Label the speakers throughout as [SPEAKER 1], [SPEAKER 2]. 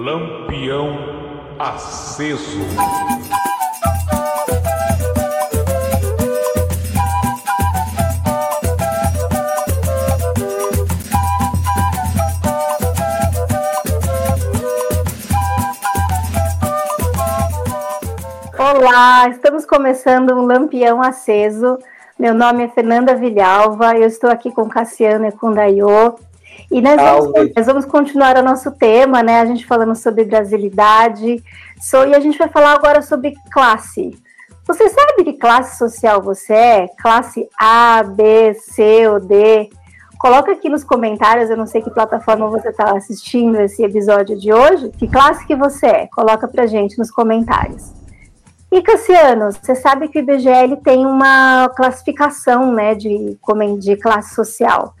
[SPEAKER 1] Lampião aceso.
[SPEAKER 2] Olá, estamos começando um Lampião Aceso. Meu nome é Fernanda Vilhalva, eu estou aqui com Cassiano e com Daiô. E nós vamos, nós vamos, continuar o nosso tema, né? A gente falando sobre brasilidade, so, e a gente vai falar agora sobre classe. Você sabe que classe social você é? Classe A, B, C ou D? Coloca aqui nos comentários, eu não sei que plataforma você está assistindo esse episódio de hoje. Que classe que você é? Coloca pra gente nos comentários. E Cassiano, você sabe que o IBGE tem uma classificação né, de, de classe social.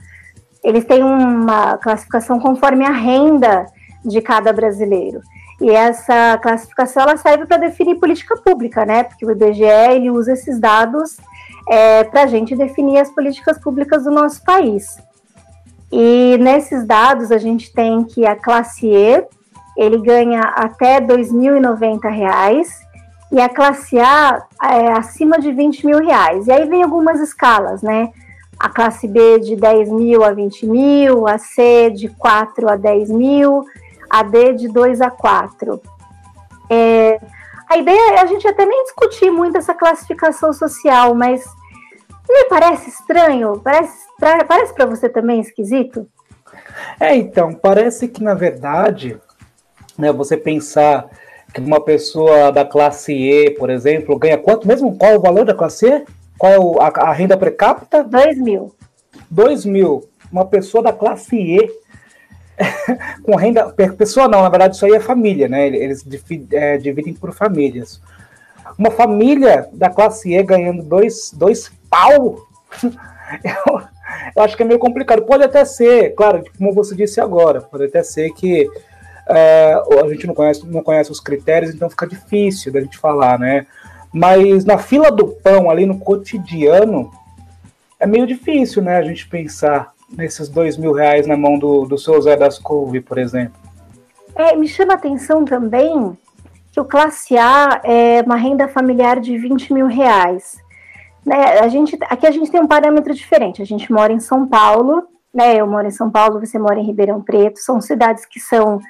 [SPEAKER 2] Eles têm uma classificação conforme a renda de cada brasileiro. E essa classificação ela serve para definir política pública, né? Porque o IBGE ele usa esses dados é, para a gente definir as políticas públicas do nosso país. E nesses dados a gente tem que a classe E ele ganha até R$ 2.090 e a classe A é acima de 20 mil reais. E aí vem algumas escalas, né? A classe B de 10 mil a 20 mil, a C de 4 a 10 mil, a D de 2 a 4. É, a ideia é a gente até nem discutir muito essa classificação social, mas me parece estranho, parece, parece para você também esquisito?
[SPEAKER 3] É, então, parece que na verdade, né, você pensar que uma pessoa da classe E, por exemplo, ganha quanto mesmo? Qual o valor da classe E? Qual é o, a, a, renda per capita?
[SPEAKER 2] 2 mil.
[SPEAKER 3] 2 mil. Uma pessoa da classe E com renda. Pessoa não, na verdade, isso aí é família, né? Eles é, dividem por famílias. Uma família da classe E ganhando dois, dois pau. eu, eu acho que é meio complicado. Pode até ser, claro, como você disse agora, pode até ser que é, a gente não conhece, não conhece os critérios, então fica difícil da gente falar, né? Mas na fila do pão, ali no cotidiano, é meio difícil, né? A gente pensar nesses dois mil reais na mão do, do seu Zé das Couve, por exemplo.
[SPEAKER 2] É, me chama a atenção também que o Classe A é uma renda familiar de 20 mil reais. Né, a gente, aqui a gente tem um parâmetro diferente. A gente mora em São Paulo, né? Eu moro em São Paulo, você mora em Ribeirão Preto. São cidades que são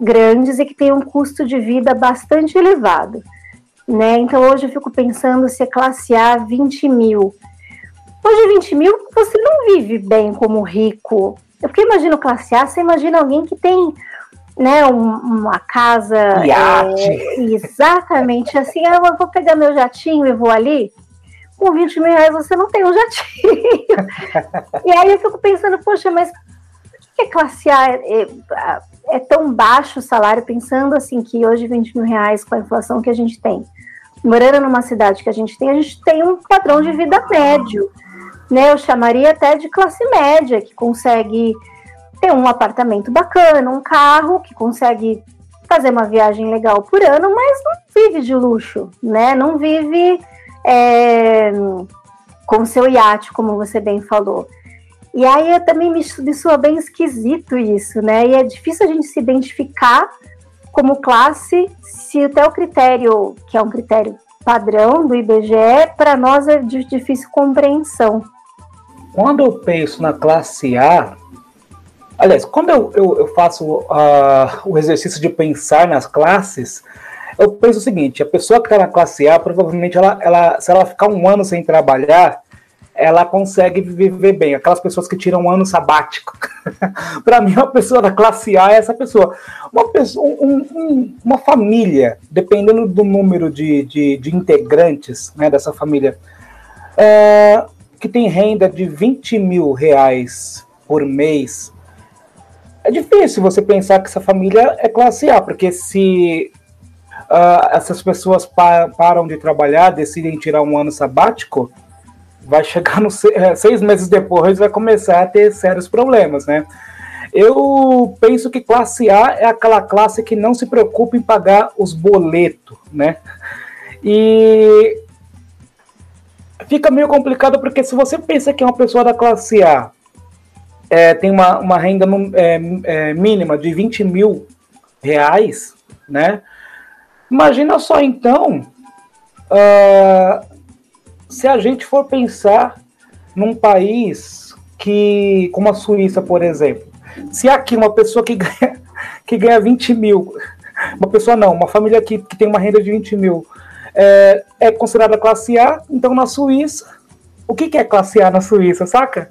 [SPEAKER 2] grandes e que têm um custo de vida bastante elevado. Né? Então hoje eu fico pensando se é classe A 20 mil. Hoje 20 mil você não vive bem como rico. Eu porque imagino classe A, você imagina alguém que tem né, um, uma casa.
[SPEAKER 3] É,
[SPEAKER 2] exatamente assim. Ah, eu vou pegar meu jatinho e vou ali. Com 20 mil reais você não tem um jatinho. e aí eu fico pensando, poxa, mas por que classe A é, é, é tão baixo o salário, pensando assim que hoje 20 mil reais com a inflação que a gente tem, morando numa cidade que a gente tem, a gente tem um padrão de vida médio, né? Eu chamaria até de classe média, que consegue ter um apartamento bacana, um carro, que consegue fazer uma viagem legal por ano, mas não vive de luxo, né? Não vive é, com seu iate, como você bem falou. E aí também me, me soa bem esquisito isso, né? E é difícil a gente se identificar como classe se até o critério, que é um critério padrão do IBGE, para nós é de difícil compreensão.
[SPEAKER 3] Quando eu penso na classe A, aliás, quando eu, eu, eu faço uh, o exercício de pensar nas classes, eu penso o seguinte: a pessoa que está na classe A, provavelmente, ela, ela, se ela ficar um ano sem trabalhar, ela consegue viver bem. Aquelas pessoas que tiram um ano sabático. para mim, uma pessoa da classe A é essa pessoa. Uma, pessoa, um, um, uma família, dependendo do número de, de, de integrantes né, dessa família, é, que tem renda de 20 mil reais por mês, é difícil você pensar que essa família é classe A, porque se uh, essas pessoas pa param de trabalhar, decidem tirar um ano sabático, vai chegar no é, seis meses depois vai começar a ter sérios problemas, né? Eu penso que classe A é aquela classe que não se preocupa em pagar os boletos, né? E fica meio complicado porque se você pensa que é uma pessoa da classe A é, tem uma, uma renda é, é, mínima de 20 mil reais, né? Imagina só então uh, se a gente for pensar num país que, como a Suíça, por exemplo, se aqui uma pessoa que ganha, que ganha 20 mil, uma pessoa não, uma família que, que tem uma renda de 20 mil, é, é considerada classe A, então na Suíça, o que, que é classe A na Suíça, saca?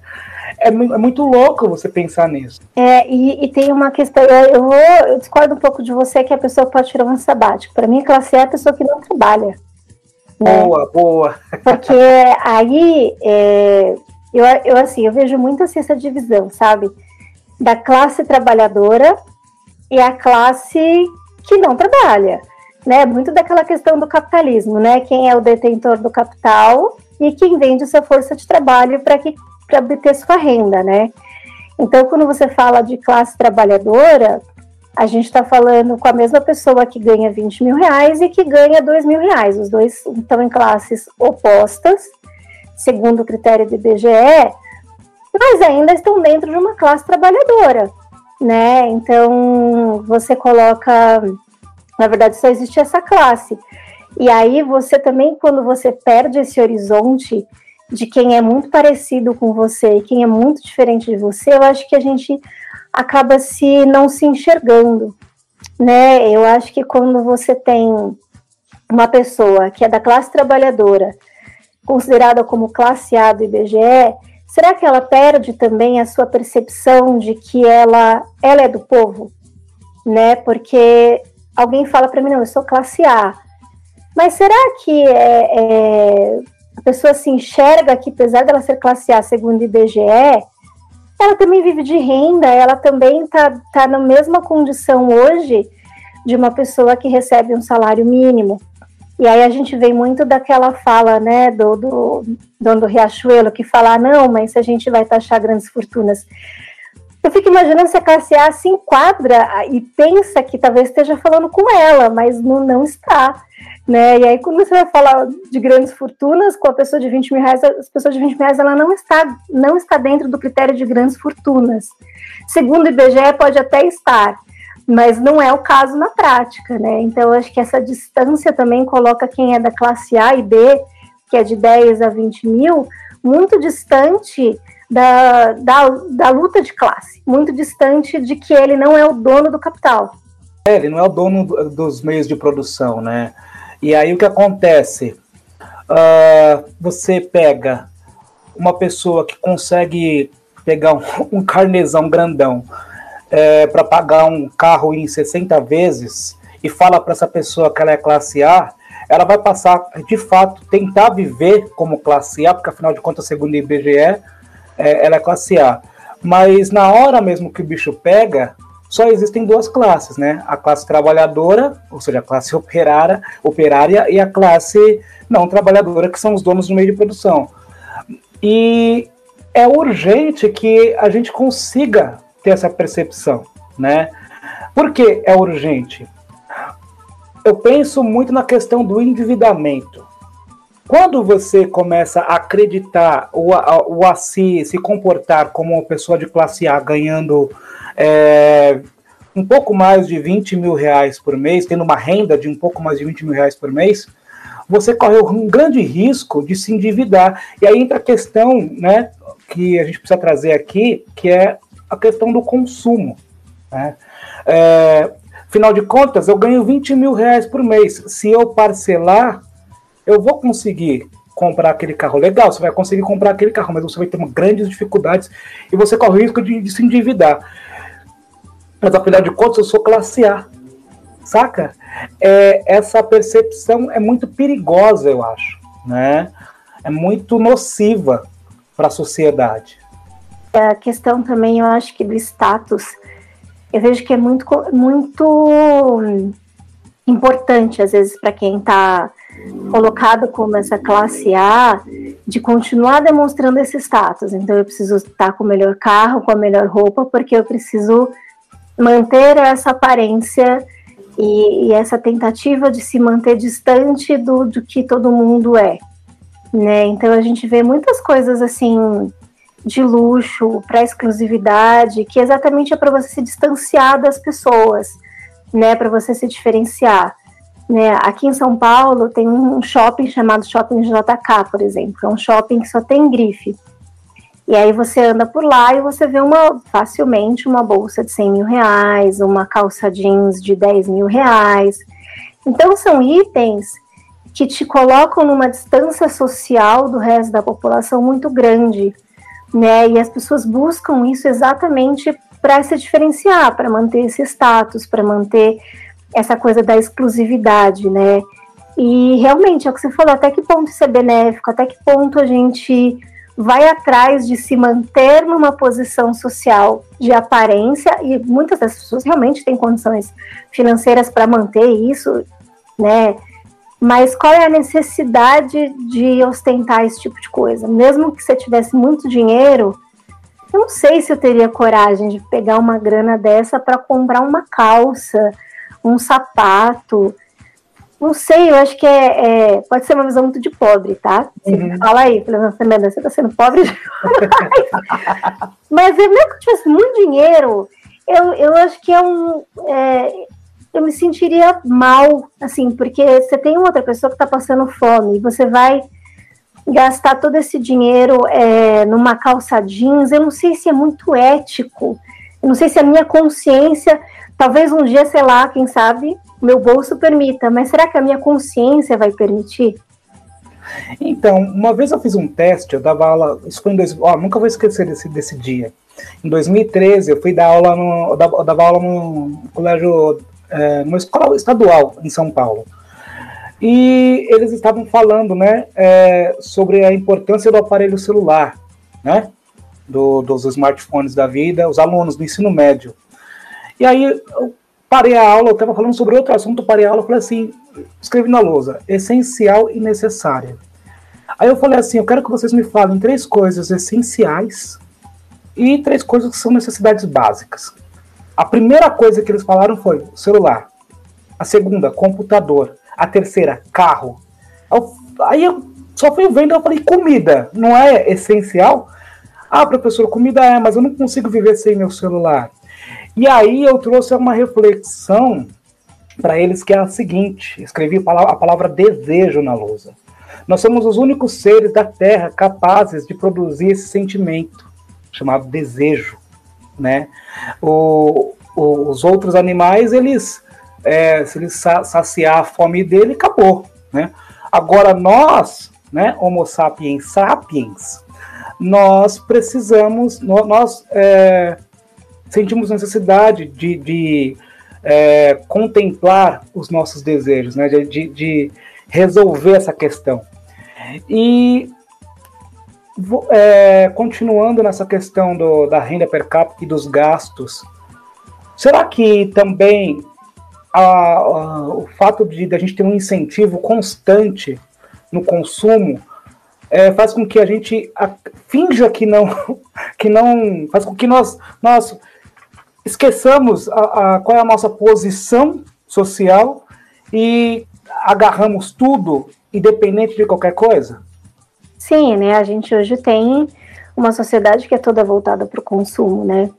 [SPEAKER 3] É, é, muito louco você pensar nisso.
[SPEAKER 2] É, e, e tem uma questão, eu, vou, eu discordo um pouco de você que a pessoa pode tirar um sabático. Para mim, classe A é a pessoa que não trabalha.
[SPEAKER 3] Né? Boa, boa.
[SPEAKER 2] Porque aí, é, eu, eu, assim, eu vejo muito assim, essa divisão, sabe? Da classe trabalhadora e a classe que não trabalha. Né? Muito daquela questão do capitalismo, né? Quem é o detentor do capital e quem vende sua força de trabalho para que para obter sua renda, né? Então, quando você fala de classe trabalhadora, a gente está falando com a mesma pessoa que ganha 20 mil reais e que ganha 2 mil reais. Os dois estão em classes opostas, segundo o critério do IBGE, mas ainda estão dentro de uma classe trabalhadora, né? Então, você coloca, na verdade, só existe essa classe. E aí você também, quando você perde esse horizonte de quem é muito parecido com você e quem é muito diferente de você, eu acho que a gente acaba se não se enxergando, né? Eu acho que quando você tem uma pessoa que é da classe trabalhadora, considerada como classe A do IBGE, será que ela perde também a sua percepção de que ela, ela é do povo, né? Porque alguém fala para mim, não, eu sou classe A, mas será que é, é, a pessoa se enxerga que, apesar dela ser classe A segundo o IBGE, ela também vive de renda, ela também está tá na mesma condição hoje de uma pessoa que recebe um salário mínimo. E aí a gente vem muito daquela fala, né, do, do dono do Riachuelo, que fala, ah, não, mas se a gente vai taxar grandes fortunas. Eu fico imaginando se a classe A se enquadra e pensa que talvez esteja falando com ela, mas não, não está né? E aí, quando você vai falar de grandes fortunas, com a pessoa de 20 mil reais, as pessoas de 20 mil reais, ela não está, não está dentro do critério de grandes fortunas. Segundo o IBGE, pode até estar, mas não é o caso na prática, né? Então, acho que essa distância também coloca quem é da classe A e B, que é de 10 a 20 mil, muito distante da, da, da luta de classe, muito distante de que ele não é o dono do capital.
[SPEAKER 3] É, ele não é o dono dos meios de produção, né? E aí o que acontece? Uh, você pega uma pessoa que consegue pegar um, um carnezão grandão é, para pagar um carro em 60 vezes e fala para essa pessoa que ela é classe A, ela vai passar, de fato, tentar viver como classe A, porque afinal de contas, segundo o IBGE, é, ela é classe A. Mas na hora mesmo que o bicho pega, só existem duas classes, né? A classe trabalhadora, ou seja, a classe operária, operária e a classe não trabalhadora, que são os donos do meio de produção. E é urgente que a gente consiga ter essa percepção, né? Por que é urgente? Eu penso muito na questão do endividamento. Quando você começa a acreditar ou a, ou a se, se comportar como uma pessoa de classe A ganhando é, um pouco mais de 20 mil reais por mês, tendo uma renda de um pouco mais de 20 mil reais por mês, você corre um grande risco de se endividar. E aí entra a questão né, que a gente precisa trazer aqui, que é a questão do consumo. Né? É, afinal de contas, eu ganho 20 mil reais por mês. Se eu parcelar, eu vou conseguir comprar aquele carro legal, você vai conseguir comprar aquele carro, mas você vai ter grandes dificuldades e você corre o risco de, de se endividar. Mas afinal de contas, eu sou classe A. Saca? É, essa percepção é muito perigosa, eu acho. Né? É muito nociva para a sociedade.
[SPEAKER 2] A questão também, eu acho que do status, eu vejo que é muito, muito importante, às vezes, para quem está colocado como essa classe A, de continuar demonstrando esse status. Então, eu preciso estar com o melhor carro, com a melhor roupa, porque eu preciso manter essa aparência e, e, essa tentativa de se manter distante do, do que todo mundo é. Né? Então a gente vê muitas coisas assim de luxo, para exclusividade, que exatamente é para você se distanciar das pessoas. né, para você se diferenciar. Né? Aqui em São Paulo tem um shopping chamado Shopping JK, por exemplo, é um shopping que só tem grife. E aí você anda por lá e você vê uma facilmente uma bolsa de 100 mil reais, uma calça jeans de 10 mil reais. Então são itens que te colocam numa distância social do resto da população muito grande, né? E as pessoas buscam isso exatamente para se diferenciar, para manter esse status, para manter essa coisa da exclusividade, né? E realmente, é o que você falou, até que ponto isso é benéfico, até que ponto a gente vai atrás de se manter numa posição social de aparência, e muitas das pessoas realmente têm condições financeiras para manter isso, né? Mas qual é a necessidade de ostentar esse tipo de coisa? Mesmo que você tivesse muito dinheiro, eu não sei se eu teria coragem de pegar uma grana dessa para comprar uma calça, um sapato, não sei, eu acho que é, é, pode ser uma visão muito de pobre, tá? Uhum. Fala aí, Fernanda, você tá sendo pobre. Mas mesmo que eu tivesse muito dinheiro, eu, eu acho que é um. É, eu me sentiria mal, assim, porque você tem outra pessoa que está passando fome, e você vai gastar todo esse dinheiro é, numa calça jeans, eu não sei se é muito ético, eu não sei se a minha consciência, talvez um dia, sei lá, quem sabe, meu bolso permita, mas será que a minha consciência vai permitir?
[SPEAKER 3] Então, uma vez eu fiz um teste, eu dava aula, isso foi em dois, ó, nunca vou esquecer desse, desse dia. Em 2013, eu fui dar aula no, eu dava, aula no colégio, é, numa escola estadual em São Paulo. E eles estavam falando, né, é, sobre a importância do aparelho celular, né, do, dos smartphones da vida, os alunos do ensino médio. E aí eu parei a aula, eu estava falando sobre outro assunto, parei a aula, falei assim, escrevi na lousa, essencial e necessária. Aí eu falei assim, eu quero que vocês me falem três coisas essenciais e três coisas que são necessidades básicas. A primeira coisa que eles falaram foi celular. A segunda, computador. A terceira, carro. Aí eu só fui vendo, eu falei, comida, não é essencial? Ah, professor, comida é, mas eu não consigo viver sem meu celular. E aí eu trouxe uma reflexão para eles que é a seguinte: escrevi a palavra, desejo na lousa. Nós somos os únicos seres da Terra capazes de produzir esse sentimento chamado desejo, né? O, o, os outros animais, eles, é, se eles saciar a fome dele, acabou, né? Agora nós, né, Homo sapiens sapiens, nós precisamos, nós é, sentimos necessidade de, de é, contemplar os nossos desejos, né? de, de resolver essa questão. E é, continuando nessa questão do, da renda per capita e dos gastos, será que também a, a, o fato de, de, a gente ter um incentivo constante no consumo é, faz com que a gente a, finja que não, que não, faz com que nós, nós esqueçamos a, a, qual é a nossa posição social e agarramos tudo, independente de qualquer coisa?
[SPEAKER 2] Sim, né? A gente hoje tem uma sociedade que é toda voltada para o consumo, né?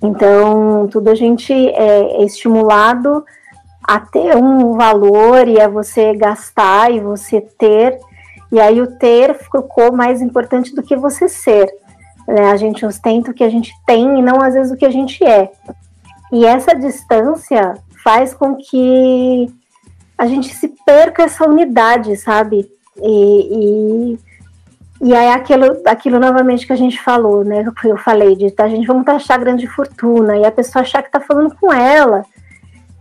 [SPEAKER 2] Então, tudo a gente é, é estimulado a ter um valor e a você gastar e você ter, e aí o ter ficou mais importante do que você ser. Né? A gente ostenta o que a gente tem e não às vezes o que a gente é. E essa distância faz com que a gente se perca essa unidade, sabe? E, e, e aí aquilo, aquilo novamente que a gente falou, né? Eu falei de a gente vamos achar grande fortuna e a pessoa achar que está falando com ela,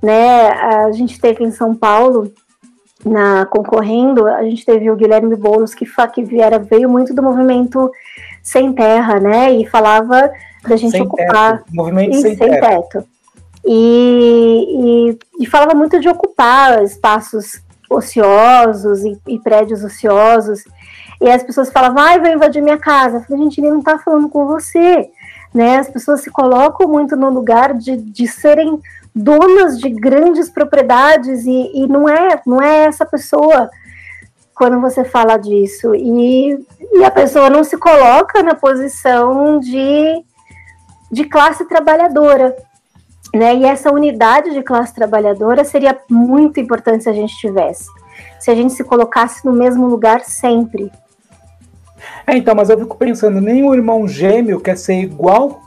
[SPEAKER 2] né? A gente teve em São Paulo na concorrendo, a gente teve o Guilherme Boulos que, que viera, veio muito do movimento sem terra, né? E falava da gente
[SPEAKER 3] sem
[SPEAKER 2] ocupar.
[SPEAKER 3] Teto. Movimento e, sem, sem teto.
[SPEAKER 2] E, e, e, falava muito de ocupar espaços ociosos e, e, prédios ociosos. E as pessoas falavam, ai, vai invadir minha casa. Eu falei, gente, ele não está falando com você. Né? As pessoas se colocam muito no lugar de, de serem donas de grandes propriedades e, e não é não é essa pessoa quando você fala disso. E, e a pessoa não se coloca na posição de, de classe trabalhadora. Né? E essa unidade de classe trabalhadora seria muito importante se a gente tivesse. Se a gente se colocasse no mesmo lugar sempre.
[SPEAKER 3] É, então, mas eu fico pensando, nem o irmão gêmeo quer ser igual?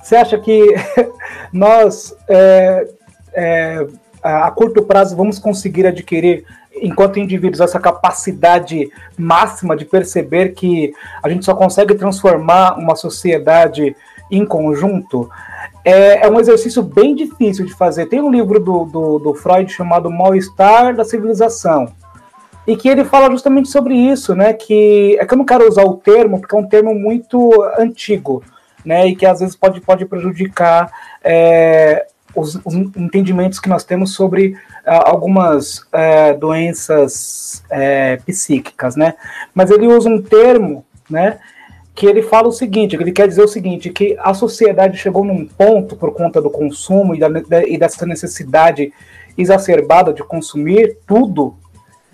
[SPEAKER 3] Você acha que nós, é, é, a curto prazo, vamos conseguir adquirir enquanto indivíduos, essa capacidade máxima de perceber que a gente só consegue transformar uma sociedade em conjunto, é, é um exercício bem difícil de fazer. Tem um livro do, do, do Freud chamado Mal-Estar da Civilização, e que ele fala justamente sobre isso, né? Que é que eu não quero usar o termo, porque é um termo muito antigo, né? E que às vezes pode, pode prejudicar é, os, os, entendimentos que nós temos sobre algumas uh, doenças uh, psíquicas, né? Mas ele usa um termo, né? Que ele fala o seguinte, ele quer dizer o seguinte, que a sociedade chegou num ponto por conta do consumo e, da, e dessa necessidade exacerbada de consumir tudo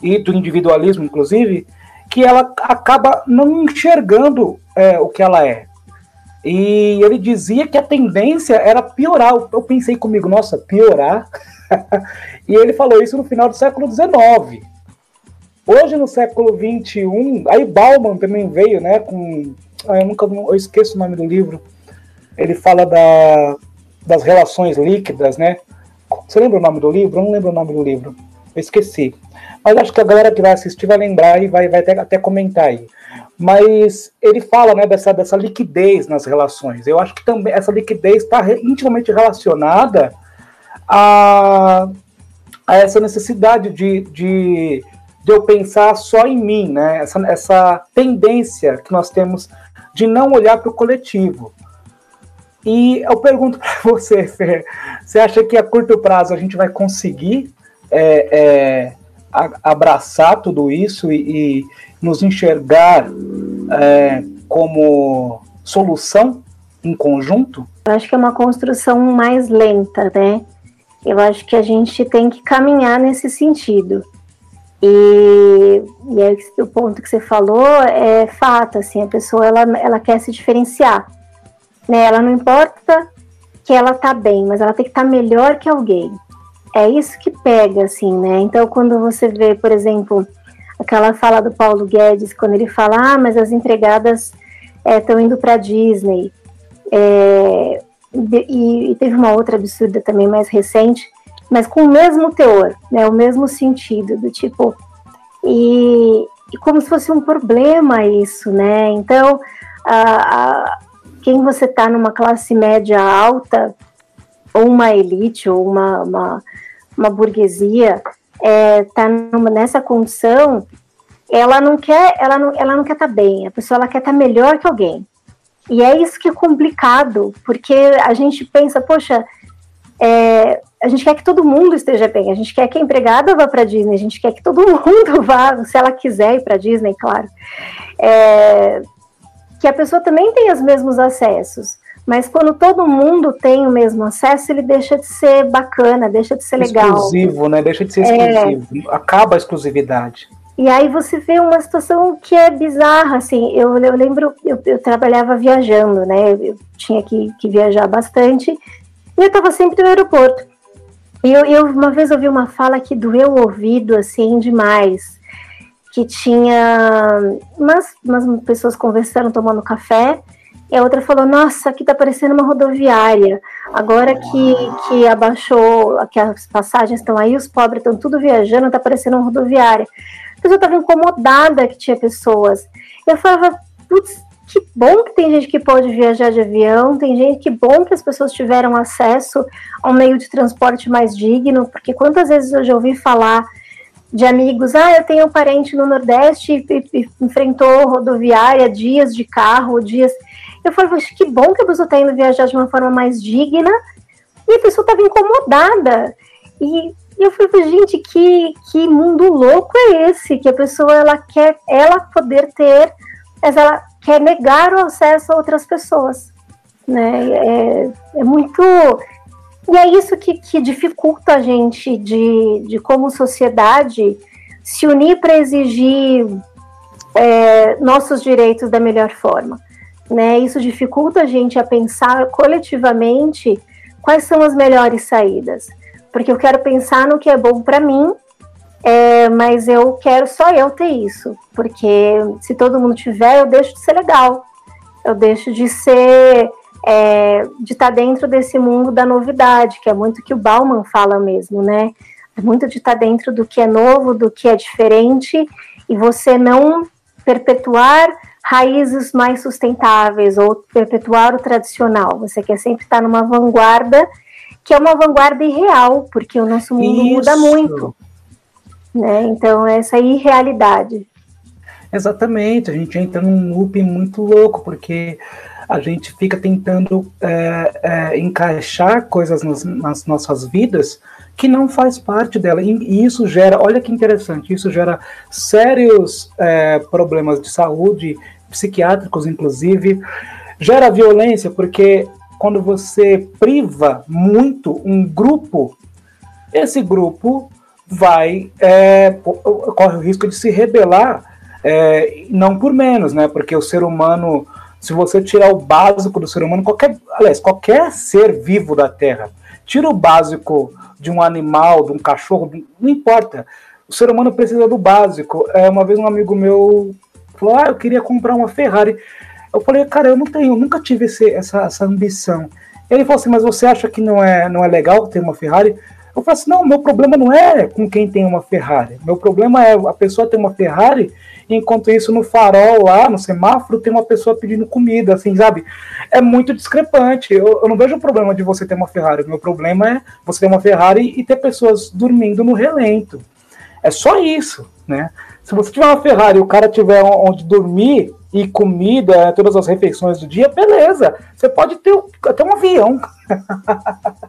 [SPEAKER 3] e do individualismo, inclusive, que ela acaba não enxergando é, o que ela é, e ele dizia que a tendência era piorar. Eu pensei comigo, nossa, piorar? e ele falou isso no final do século XIX. Hoje, no século XXI, aí Bauman também veio, né, com... Ah, eu nunca eu esqueço o nome do livro. Ele fala da, das relações líquidas, né? Você lembra o nome do livro? Eu não lembro o nome do livro. Eu esqueci. Mas acho que a galera que vai assistir vai lembrar e vai, vai até, até comentar aí mas ele fala né, dessa, dessa liquidez nas relações. Eu acho que também essa liquidez está intimamente relacionada a, a essa necessidade de, de, de, eu pensar só em mim, né? essa, essa tendência que nós temos de não olhar para o coletivo. E eu pergunto para você, Fer, você acha que a curto prazo a gente vai conseguir é, é, abraçar tudo isso e, e nos enxergar é, como solução em conjunto?
[SPEAKER 2] Eu acho que é uma construção mais lenta, né? Eu acho que a gente tem que caminhar nesse sentido. E, e aí, o ponto que você falou é fato, assim, a pessoa ela, ela quer se diferenciar. Né? Ela não importa que ela tá bem, mas ela tem que estar tá melhor que alguém. É isso que pega, assim, né? Então, quando você vê, por exemplo, aquela fala do Paulo Guedes, quando ele fala, ah, mas as empregadas estão é, indo para Disney. É, e, e, teve uma outra absurda também mais recente, mas com o mesmo teor, né, o mesmo sentido, do tipo, e, e como se fosse um problema isso, né? Então, a, a, quem você está numa classe média alta, ou uma elite, ou uma, uma, uma burguesia, está é, nessa condição, ela não quer, ela não, ela não quer estar tá bem, a pessoa ela quer estar tá melhor que alguém. E é isso que é complicado, porque a gente pensa, poxa, é, a gente quer que todo mundo esteja bem, a gente quer que a empregada vá para Disney, a gente quer que todo mundo vá, se ela quiser ir para Disney, claro. É, que a pessoa também tenha os mesmos acessos. Mas quando todo mundo tem o mesmo acesso, ele deixa de ser bacana, deixa de ser legal.
[SPEAKER 3] Exclusivo, né? Deixa de ser exclusivo. É... Acaba a exclusividade.
[SPEAKER 2] E aí você vê uma situação que é bizarra, assim, eu, eu lembro, eu, eu trabalhava viajando, né, eu tinha que, que viajar bastante, e eu estava sempre no aeroporto. E eu, eu, uma vez ouvi uma fala que doeu o ouvido, assim, demais, que tinha umas, umas pessoas conversando, tomando café, e a outra falou: Nossa, aqui tá parecendo uma rodoviária. Agora que, que abaixou, que as passagens estão aí, os pobres estão tudo viajando, tá parecendo uma rodoviária. A pessoa estava incomodada que tinha pessoas. Eu falava: Putz, que bom que tem gente que pode viajar de avião, tem gente que bom que as pessoas tiveram acesso a um meio de transporte mais digno, porque quantas vezes eu já ouvi falar de amigos, ah, eu tenho um parente no Nordeste e, e, e enfrentou rodoviária, dias de carro, dias. Eu falei, poxa, que bom que a pessoa está indo viajar de uma forma mais digna, e a pessoa estava incomodada. E, e eu falei, gente, que, que mundo louco é esse? Que a pessoa ela quer ela poder ter, mas ela quer negar o acesso a outras pessoas. Né? É, é muito. E é isso que, que dificulta a gente de, de como sociedade se unir para exigir é, nossos direitos da melhor forma né? Isso dificulta a gente a pensar coletivamente quais são as melhores saídas? Porque eu quero pensar no que é bom para mim, é, mas eu quero só eu ter isso, porque se todo mundo tiver, eu deixo de ser legal, eu deixo de ser, é, de estar dentro desse mundo da novidade, que é muito que o Bauman fala mesmo, né? É muito de estar dentro do que é novo, do que é diferente, e você não perpetuar raízes mais sustentáveis ou perpetuar o tradicional. Você quer sempre estar numa vanguarda, que é uma vanguarda irreal, porque o nosso mundo Isso. muda muito. Né? Então, essa irrealidade.
[SPEAKER 3] Exatamente, a gente entra num loop muito louco, porque a gente fica tentando é, é, encaixar coisas nas, nas, nossas vidas que não faz parte dela. E isso gera, olha que interessante, isso gera sérios é, problemas de saúde, psiquiátricos inclusive, gera violência, porque quando você priva muito um grupo, esse grupo vai é, corre o risco de se rebelar, é, não por menos, né? Porque o ser humano, se você tirar o básico do ser humano, qualquer, aliás, qualquer ser vivo da Terra, tira o básico de um animal, de um cachorro, não importa. O ser humano precisa do básico. É, uma vez um amigo meu falou: Ah, eu queria comprar uma Ferrari. Eu falei, cara, eu não tenho, eu nunca tive esse, essa, essa ambição. Ele falou assim, mas você acha que não é, não é legal ter uma Ferrari? Eu falei assim, não, meu problema não é com quem tem uma Ferrari. Meu problema é a pessoa ter uma Ferrari, enquanto isso no farol lá, no semáforo, tem uma pessoa pedindo comida, assim, sabe? É muito discrepante. Eu, eu não vejo o problema de você ter uma Ferrari. Meu problema é você ter uma Ferrari e ter pessoas dormindo no relento. É só isso, né? Se você tiver uma Ferrari e o cara tiver onde dormir e comida, todas as refeições do dia, beleza. Você pode ter até um avião.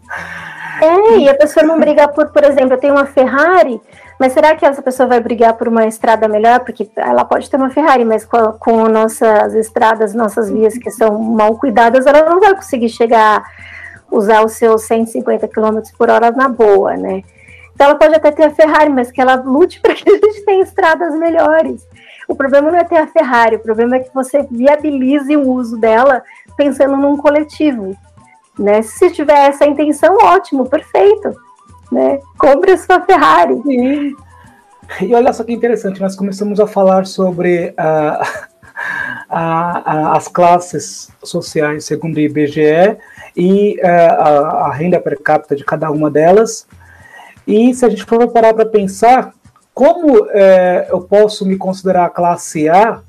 [SPEAKER 2] É, e a pessoa não briga por, por exemplo, eu tenho uma Ferrari, mas será que essa pessoa vai brigar por uma estrada melhor? Porque ela pode ter uma Ferrari, mas com, com nossas estradas, nossas vias que são mal cuidadas, ela não vai conseguir chegar, usar os seus 150 km por hora na boa, né? Então ela pode até ter a Ferrari, mas que ela lute para que a gente tenha estradas melhores. O problema não é ter a Ferrari, o problema é que você viabilize o uso dela pensando num coletivo. Né? Se tiver essa intenção, ótimo, perfeito. Né? Compre a sua Ferrari. Sim.
[SPEAKER 3] E olha só que interessante, nós começamos a falar sobre uh, a, a, as classes sociais segundo o IBGE e uh, a, a renda per capita de cada uma delas. E se a gente for parar para pensar, como é, eu posso me considerar classe A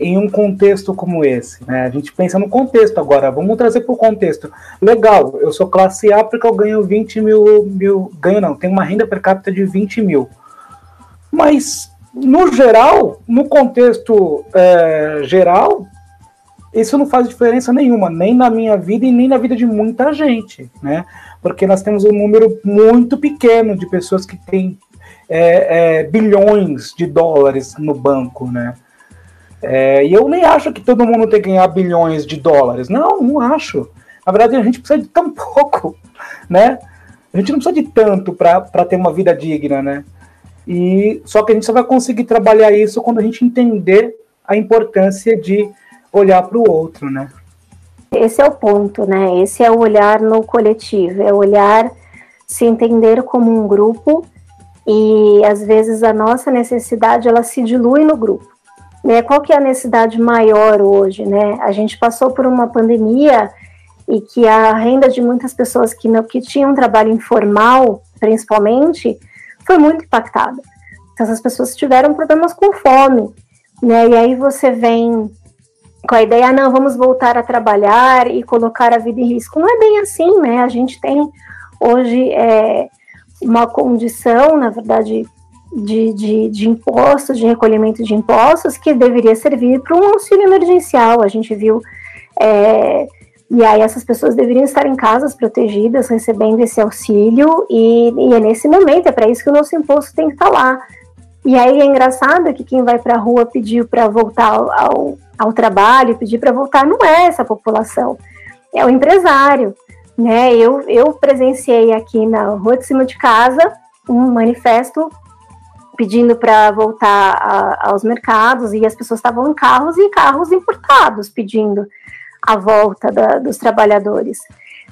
[SPEAKER 3] em um contexto como esse? Né? A gente pensa no contexto agora, vamos trazer para o contexto. Legal, eu sou classe A porque eu ganho 20 mil, mil, ganho não, tenho uma renda per capita de 20 mil. Mas, no geral, no contexto é, geral, isso não faz diferença nenhuma, nem na minha vida e nem na vida de muita gente, né? Porque nós temos um número muito pequeno de pessoas que têm é, é, bilhões de dólares no banco, né? É, e eu nem acho que todo mundo tem que ganhar bilhões de dólares. Não, não acho. Na verdade, a gente precisa de tão pouco, né? A gente não precisa de tanto para ter uma vida digna, né? E só que a gente só vai conseguir trabalhar isso quando a gente entender a importância de olhar para o outro, né?
[SPEAKER 2] Esse é o ponto, né? Esse é o olhar no coletivo, é olhar, se entender como um grupo e às vezes a nossa necessidade ela se dilui no grupo. Né? Qual que é a necessidade maior hoje, né? A gente passou por uma pandemia e que a renda de muitas pessoas que não que tinham trabalho informal, principalmente, foi muito impactada. Então, essas pessoas tiveram problemas com fome, né? E aí você vem com a ideia, ah, não, vamos voltar a trabalhar e colocar a vida em risco. Não é bem assim, né? A gente tem hoje é, uma condição, na verdade, de, de, de impostos, de recolhimento de impostos, que deveria servir para um auxílio emergencial. A gente viu. É, e aí essas pessoas deveriam estar em casas protegidas, recebendo esse auxílio, e, e é nesse momento, é para isso que o nosso imposto tem que estar lá. E aí é engraçado que quem vai para a rua pedir para voltar ao trabalho, pedir para voltar, não é essa população, é o empresário. Né? Eu, eu presenciei aqui na rua de cima de casa um manifesto pedindo para voltar a, aos mercados e as pessoas estavam em carros e carros importados pedindo a volta da, dos trabalhadores.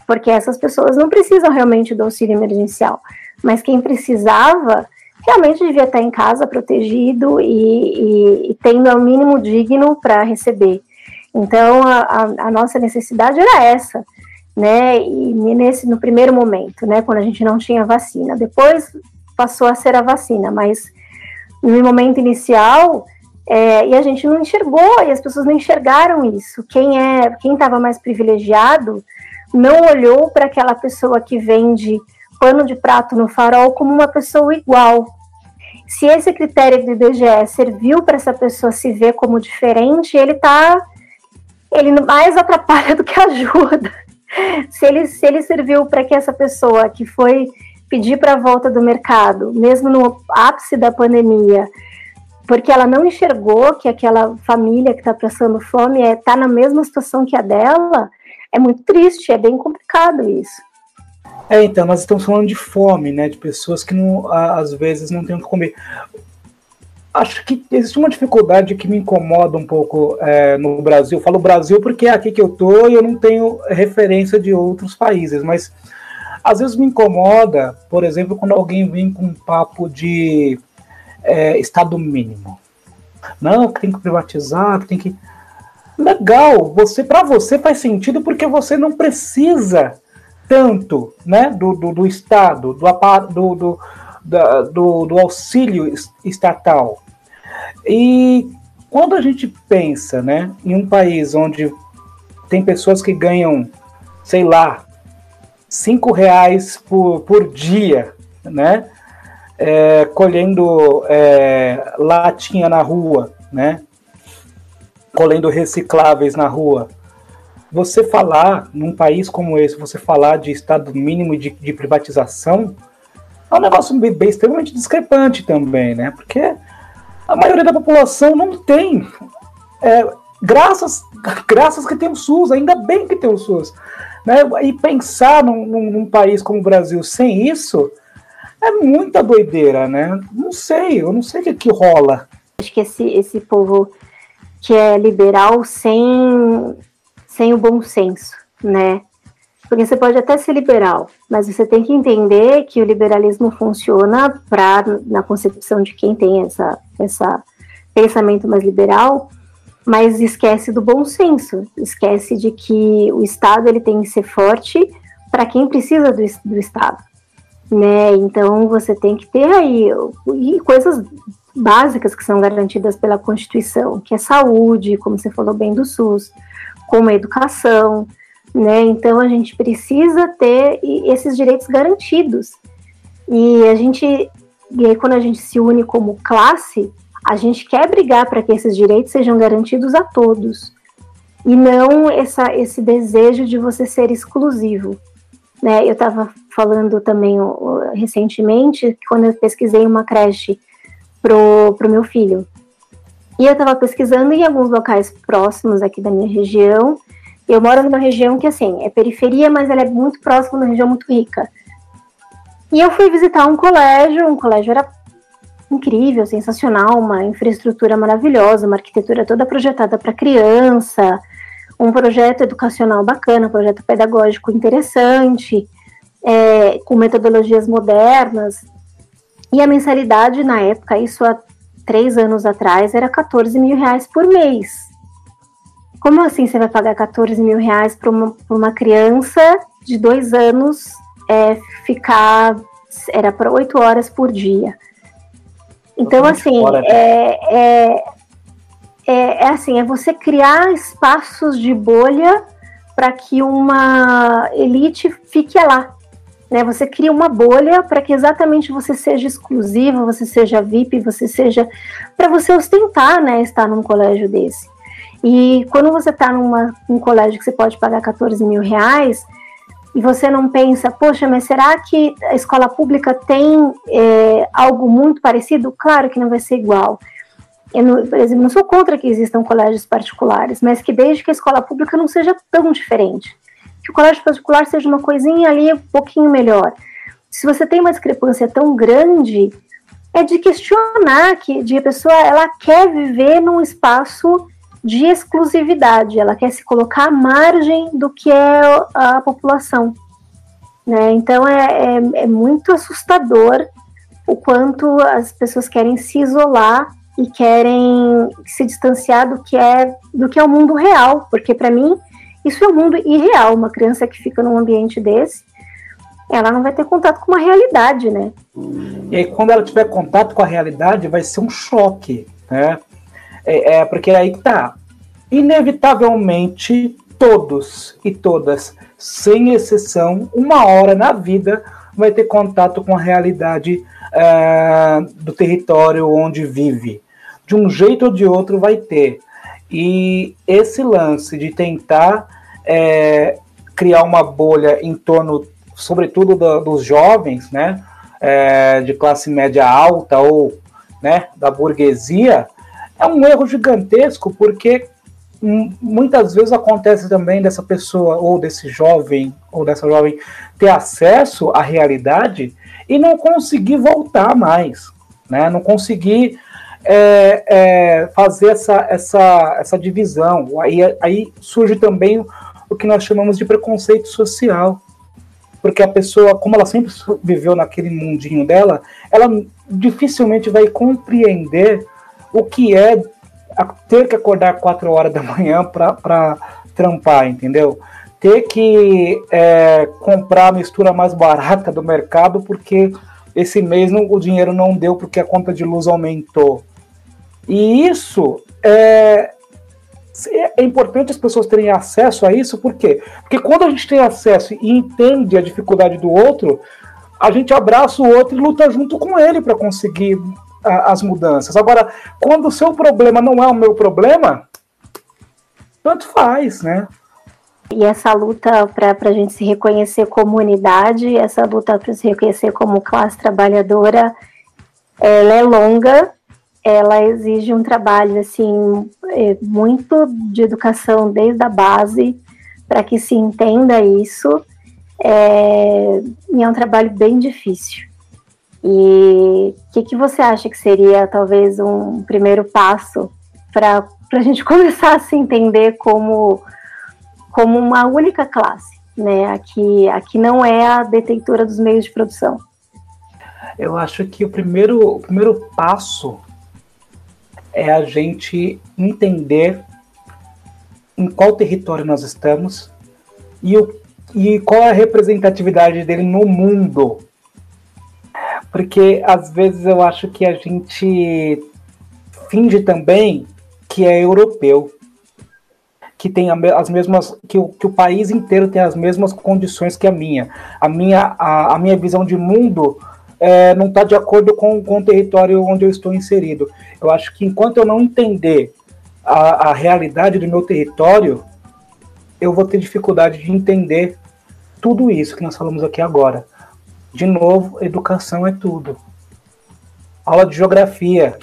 [SPEAKER 2] porque essas pessoas não precisam realmente do auxílio emergencial, mas quem precisava realmente devia estar em casa protegido e, e, e tendo o mínimo digno para receber. Então, a, a, a, nossa necessidade era essa, né? E nesse no primeiro momento, né, quando a gente não tinha vacina. Depois passou a ser a vacina, mas no momento inicial é, e a gente não enxergou e as pessoas não enxergaram isso. Quem é, quem estava mais privilegiado não olhou para aquela pessoa que vende pano de prato no farol como uma pessoa igual. Se esse critério do IBGE serviu para essa pessoa se ver como diferente, ele está ele mais atrapalha do que ajuda. Se ele, se ele serviu para que essa pessoa que foi pedir para a volta do mercado, mesmo no ápice da pandemia, porque ela não enxergou que aquela família que está passando fome está é, tá na mesma situação que a dela, é muito triste, é bem complicado isso.
[SPEAKER 3] É, então, nós estamos falando de fome, né? De pessoas que não, às vezes não têm o que comer acho que existe uma dificuldade que me incomoda um pouco é, no Brasil. Eu falo Brasil porque é aqui que eu tô e eu não tenho referência de outros países, mas às vezes me incomoda, por exemplo, quando alguém vem com um papo de é, Estado mínimo. Não, que tem que privatizar, que tem que. Legal, você para você faz sentido porque você não precisa tanto né, do, do, do Estado, do, do, do do auxílio estatal. E quando a gente pensa né, em um país onde tem pessoas que ganham, sei lá, cinco reais por, por dia, né? É, colhendo é, latinha na rua, né? Colhendo recicláveis na rua. Você falar, num país como esse, você falar de estado mínimo de, de privatização, é um negócio bem, extremamente discrepante também, né? Porque a maioria da população não tem. É, graças, graças que tem o SUS, ainda bem que tem o SUS. Né? E pensar num, num, num país como o Brasil sem isso é muita doideira, né? Não sei, eu não sei o que, que rola.
[SPEAKER 2] Acho que esse, esse povo que é liberal sem, sem o bom senso, né? Porque você pode até ser liberal, mas você tem que entender que o liberalismo funciona para na concepção de quem tem essa, essa pensamento mais liberal, mas esquece do bom senso, esquece de que o Estado ele tem que ser forte para quem precisa do, do Estado, né? Então você tem que ter aí e coisas básicas que são garantidas pela Constituição, que é saúde, como você falou bem do SUS, como a educação, né? Então a gente precisa ter esses direitos garantidos. E a gente, e aí quando a gente se une como classe, a gente quer brigar para que esses direitos sejam garantidos a todos. E não essa, esse desejo de você ser exclusivo. Né? Eu estava falando também recentemente, quando eu pesquisei uma creche pro, pro meu filho. E eu estava pesquisando em alguns locais próximos aqui da minha região, eu moro numa região que, assim, é periferia, mas ela é muito próxima, uma região muito rica. E eu fui visitar um colégio, um colégio era incrível, sensacional, uma infraestrutura maravilhosa, uma arquitetura toda projetada para criança, um projeto educacional bacana, um projeto pedagógico interessante, é, com metodologias modernas. E a mensalidade, na época, isso há três anos atrás, era 14 mil reais por mês. Como assim você vai pagar 14 mil reais para uma, uma criança de dois anos é, ficar. Era para oito horas por dia. Então, assim, fora, né? é, é, é, é, assim, é você criar espaços de bolha para que uma elite fique lá. Né? Você cria uma bolha para que exatamente você seja exclusivo, você seja VIP, você seja. para você ostentar, né, estar num colégio desse. E quando você está num colégio que você pode pagar 14 mil reais, e você não pensa, poxa, mas será que a escola pública tem é, algo muito parecido? Claro que não vai ser igual. Eu, não, por exemplo, não sou contra que existam colégios particulares, mas que desde que a escola pública não seja tão diferente. Que o colégio particular seja uma coisinha ali um pouquinho melhor. Se você tem uma discrepância tão grande, é de questionar que de a pessoa ela quer viver num espaço de exclusividade, ela quer se colocar à margem do que é a população. Né? Então é, é, é muito assustador o quanto as pessoas querem se isolar e querem se distanciar do que é do que é o mundo real, porque para mim isso é um mundo irreal. Uma criança que fica num ambiente desse, ela não vai ter contato com uma realidade, né?
[SPEAKER 3] E aí, quando ela tiver contato com a realidade, vai ser um choque, né? É, é porque aí tá. Inevitavelmente, todos e todas, sem exceção, uma hora na vida vai ter contato com a realidade é, do território onde vive. De um jeito ou de outro vai ter. E esse lance de tentar é, criar uma bolha em torno, sobretudo do, dos jovens, né, é, de classe média alta ou né, da burguesia, é um erro gigantesco, porque muitas vezes acontece também dessa pessoa, ou desse jovem, ou dessa jovem, ter acesso à realidade e não conseguir voltar mais, né? não conseguir é, é, fazer essa, essa, essa divisão. Aí, aí surge também o que nós chamamos de preconceito social. Porque a pessoa, como ela sempre viveu naquele mundinho dela, ela dificilmente vai compreender o que é ter que acordar 4 horas da manhã para trampar, entendeu? Ter que é, comprar a mistura mais barata do mercado porque esse mês não, o dinheiro não deu porque a conta de luz aumentou. E isso é, é importante as pessoas terem acesso a isso, por quê? Porque quando a gente tem acesso e entende a dificuldade do outro, a gente abraça o outro e luta junto com ele para conseguir a, as mudanças. Agora, quando o seu problema não é o meu problema, tanto faz, né?
[SPEAKER 2] E essa luta para a gente se reconhecer como unidade, essa luta para se reconhecer como classe trabalhadora, ela é longa, ela exige um trabalho assim é, muito de educação desde a base para que se entenda isso. É, e é um trabalho bem difícil. E o que, que você acha que seria talvez um primeiro passo para a gente começar a se entender como, como uma única classe? Né? Aqui, aqui não é a detentora dos meios de produção.
[SPEAKER 3] Eu acho que o primeiro, o primeiro passo é a gente entender em qual território nós estamos e, o, e qual é a representatividade dele no mundo. Porque às vezes eu acho que a gente finge também que é europeu, que tem as mesmas, que o, que o país inteiro tem as mesmas condições que a minha. A minha, a, a minha visão de mundo é, não está de acordo com, com o território onde eu estou inserido. Eu acho que enquanto eu não entender a, a realidade do meu território, eu vou ter dificuldade de entender tudo isso que nós falamos aqui agora. De novo, educação é tudo. Aula de geografia.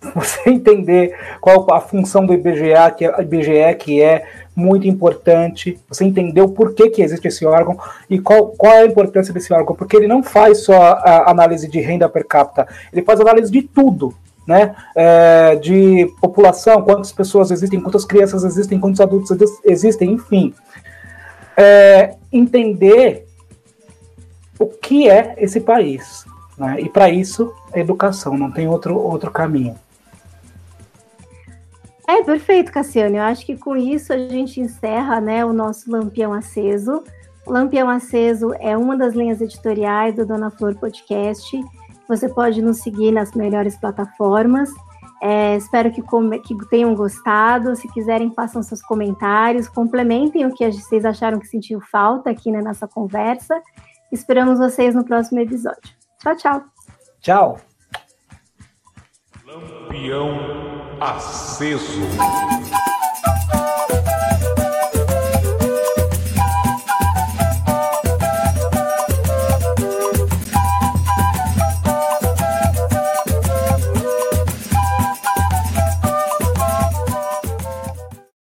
[SPEAKER 3] Você entender qual a função do IBGE, que é, IBGE, que é muito importante. Você entender o porquê que existe esse órgão e qual, qual é a importância desse órgão. Porque ele não faz só a análise de renda per capita, ele faz análise de tudo. Né? É, de população, quantas pessoas existem, quantas crianças existem, quantos adultos existem, enfim. É, entender o que é esse país. Né? E para isso, educação, não tem outro, outro caminho.
[SPEAKER 2] É perfeito, Cassiano. Eu acho que com isso a gente encerra né, o nosso Lampião Aceso. O Lampião Aceso é uma das linhas editoriais do Dona Flor Podcast. Você pode nos seguir nas melhores plataformas. É, espero que, que, tenham gostado. Se quiserem, façam seus comentários, complementem o que vocês acharam que sentiu falta aqui na nossa conversa. Esperamos vocês no próximo episódio. Tchau, tchau.
[SPEAKER 3] Tchau.
[SPEAKER 1] Lampião aceso.